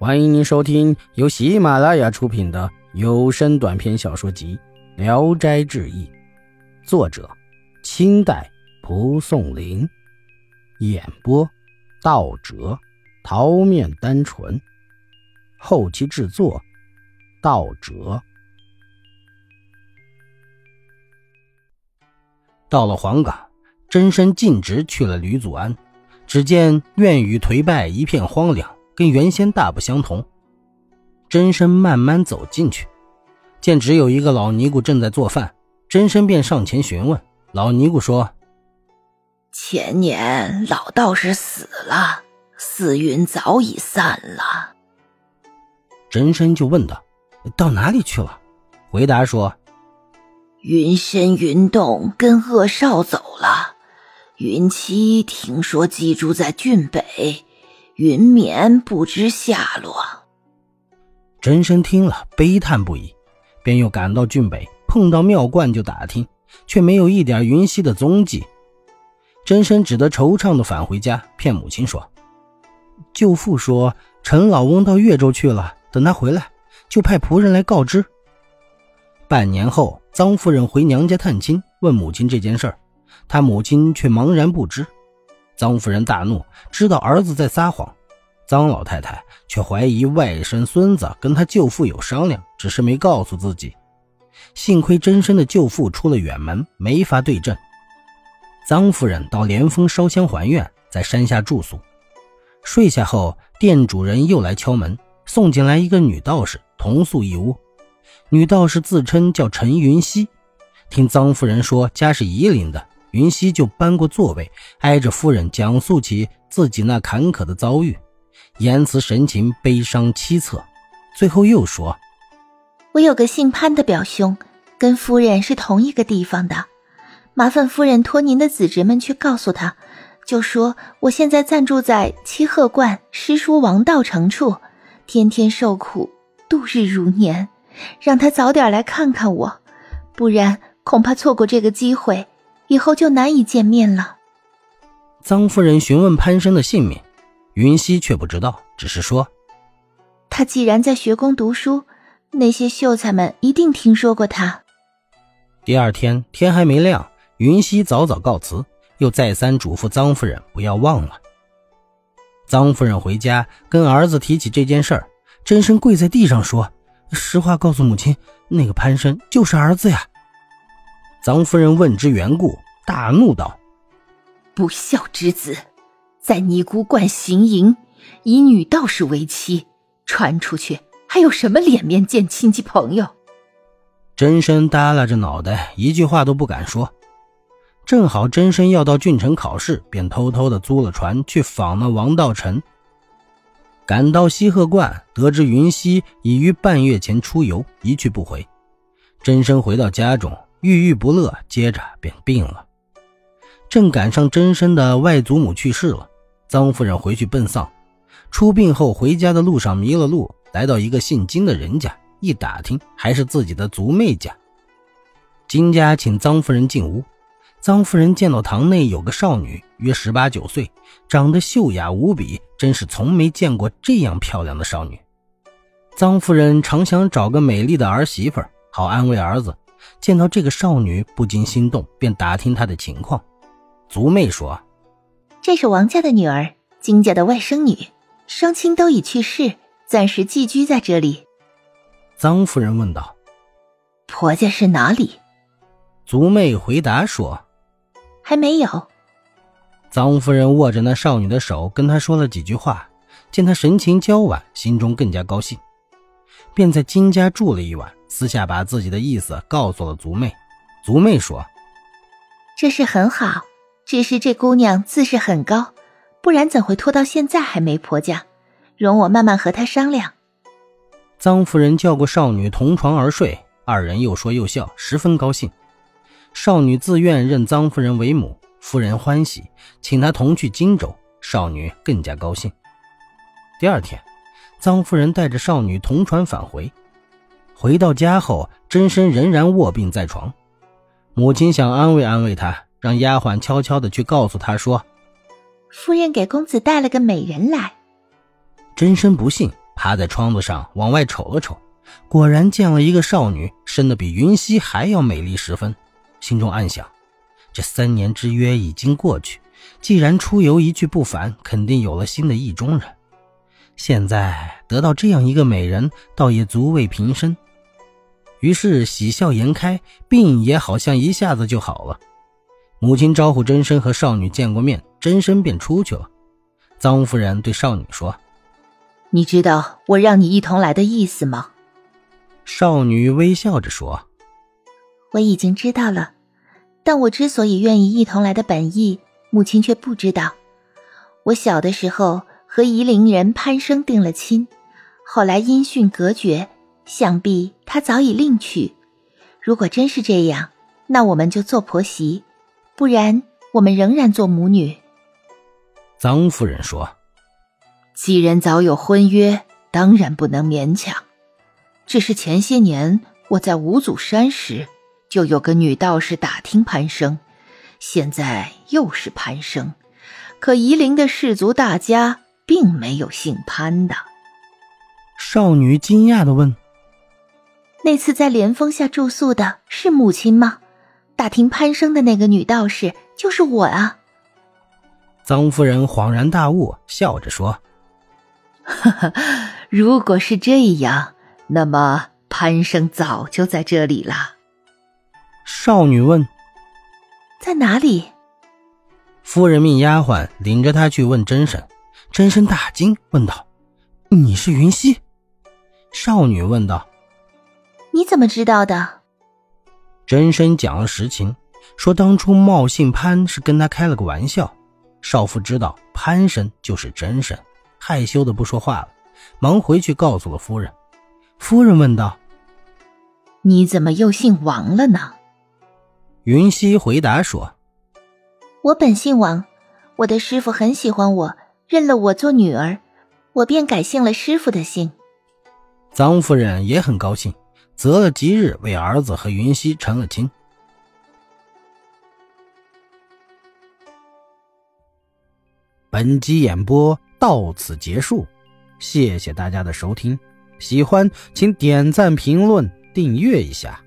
欢迎您收听由喜马拉雅出品的有声短篇小说集《聊斋志异》，作者：清代蒲松龄，演播：道哲、桃面单纯，后期制作：道哲。到了黄冈，真身径直去了吕祖庵，只见院宇颓败，一片荒凉。跟原先大不相同。真身慢慢走进去，见只有一个老尼姑正在做饭，真身便上前询问。老尼姑说：“前年老道士死了，死云早已散了。”真身就问道：“到哪里去了？”回答说：“云深云动跟恶少走了，云七听说寄住在郡北。”云眠不知下落。真身听了，悲叹不已，便又赶到郡北，碰到庙观就打听，却没有一点云溪的踪迹。真身只得惆怅的返回家，骗母亲说：“舅父说陈老翁到越州去了，等他回来，就派仆人来告知。”半年后，臧夫人回娘家探亲，问母亲这件事儿，她母亲却茫然不知。臧夫人大怒，知道儿子在撒谎。臧老太太却怀疑外甥孙子跟他舅父有商量，只是没告诉自己。幸亏真身的舅父出了远门，没法对阵。臧夫人到连峰烧香还愿，在山下住宿。睡下后，店主人又来敲门，送进来一个女道士，同宿一屋。女道士自称叫陈云溪，听臧夫人说家是夷陵的。云溪就搬过座位，挨着夫人讲述起自己那坎坷的遭遇，言辞神情悲伤凄恻。最后又说：“我有个姓潘的表兄，跟夫人是同一个地方的，麻烦夫人托您的子侄们去告诉他，就说我现在暂住在七鹤观师叔王道成处，天天受苦，度日如年，让他早点来看看我，不然恐怕错过这个机会。”以后就难以见面了。臧夫人询问潘生的姓名，云溪却不知道，只是说：“他既然在学宫读书，那些秀才们一定听说过他。”第二天天还没亮，云溪早早告辞，又再三嘱咐臧夫人不要忘了。臧夫人回家跟儿子提起这件事儿，真身跪在地上说：“实话告诉母亲，那个潘生就是儿子呀。”臧夫人问之缘故，大怒道：“不孝之子，在尼姑观行淫，以女道士为妻，传出去还有什么脸面见亲戚朋友？”真身耷拉着脑袋，一句话都不敢说。正好真身要到郡城考试，便偷偷的租了船去访那王道成。赶到西鹤观，得知云溪已于半月前出游，一去不回。真身回到家中。郁郁不乐，接着便病了。正赶上真身的外祖母去世了，臧夫人回去奔丧。出殡后回家的路上迷了路，来到一个姓金的人家，一打听，还是自己的族妹家。金家请臧夫人进屋。臧夫人见到堂内有个少女，约十八九岁，长得秀雅无比，真是从没见过这样漂亮的少女。臧夫人常想找个美丽的儿媳妇，好安慰儿子。见到这个少女，不禁心动，便打听她的情况。族妹说：“这是王家的女儿，金家的外甥女，双亲都已去世，暂时寄居在这里。”臧夫人问道：“婆家是哪里？”族妹回答说：“还没有。”臧夫人握着那少女的手，跟她说了几句话，见她神情娇婉，心中更加高兴，便在金家住了一晚。私下把自己的意思告诉了族妹，族妹说：“这事很好，只是这姑娘自视很高，不然怎会拖到现在还没婆家？容我慢慢和她商量。”臧夫人叫过少女同床而睡，二人又说又笑，十分高兴。少女自愿认臧夫人为母，夫人欢喜，请她同去荆州，少女更加高兴。第二天，臧夫人带着少女同船返回。回到家后，真身仍然卧病在床。母亲想安慰安慰他，让丫鬟悄悄的去告诉他说：“夫人给公子带了个美人来。”真身不信，趴在窗子上往外瞅了瞅，果然见了一个少女，生得比云溪还要美丽十分，心中暗想：这三年之约已经过去，既然出游一去不返，肯定有了新的意中人。现在得到这样一个美人，倒也足慰平生。于是喜笑颜开，病也好像一下子就好了。母亲招呼真身和少女见过面，真身便出去了。臧夫人对少女说：“你知道我让你一同来的意思吗？”少女微笑着说：“我已经知道了，但我之所以愿意一同来的本意，母亲却不知道。我小的时候和夷陵人潘生定了亲，后来音讯隔绝，想必他早已另娶。如果真是这样，那我们就做婆媳。”不然，我们仍然做母女。臧夫人说：“既然早有婚约，当然不能勉强。只是前些年我在五祖山时，就有个女道士打听潘生，现在又是潘生，可夷陵的氏族大家并没有姓潘的。”少女惊讶的问：“那次在莲峰下住宿的是母亲吗？”打听潘生的那个女道士就是我啊！曾夫人恍然大悟，笑着说：“哈哈，如果是这样，那么潘生早就在这里了。”少女问：“在哪里？”夫人命丫鬟领着她去问真神。真神大惊，问道：“你是云溪？”少女问道：“你怎么知道的？”真身讲了实情，说当初冒姓潘是跟他开了个玩笑。少妇知道潘生就是真身，害羞的不说话了，忙回去告诉了夫人。夫人问道：“你怎么又姓王了呢？”云溪回答说：“我本姓王，我的师傅很喜欢我，认了我做女儿，我便改姓了师傅的姓。”张夫人也很高兴。择了吉日，为儿子和云溪成了亲。本集演播到此结束，谢谢大家的收听。喜欢请点赞、评论、订阅一下。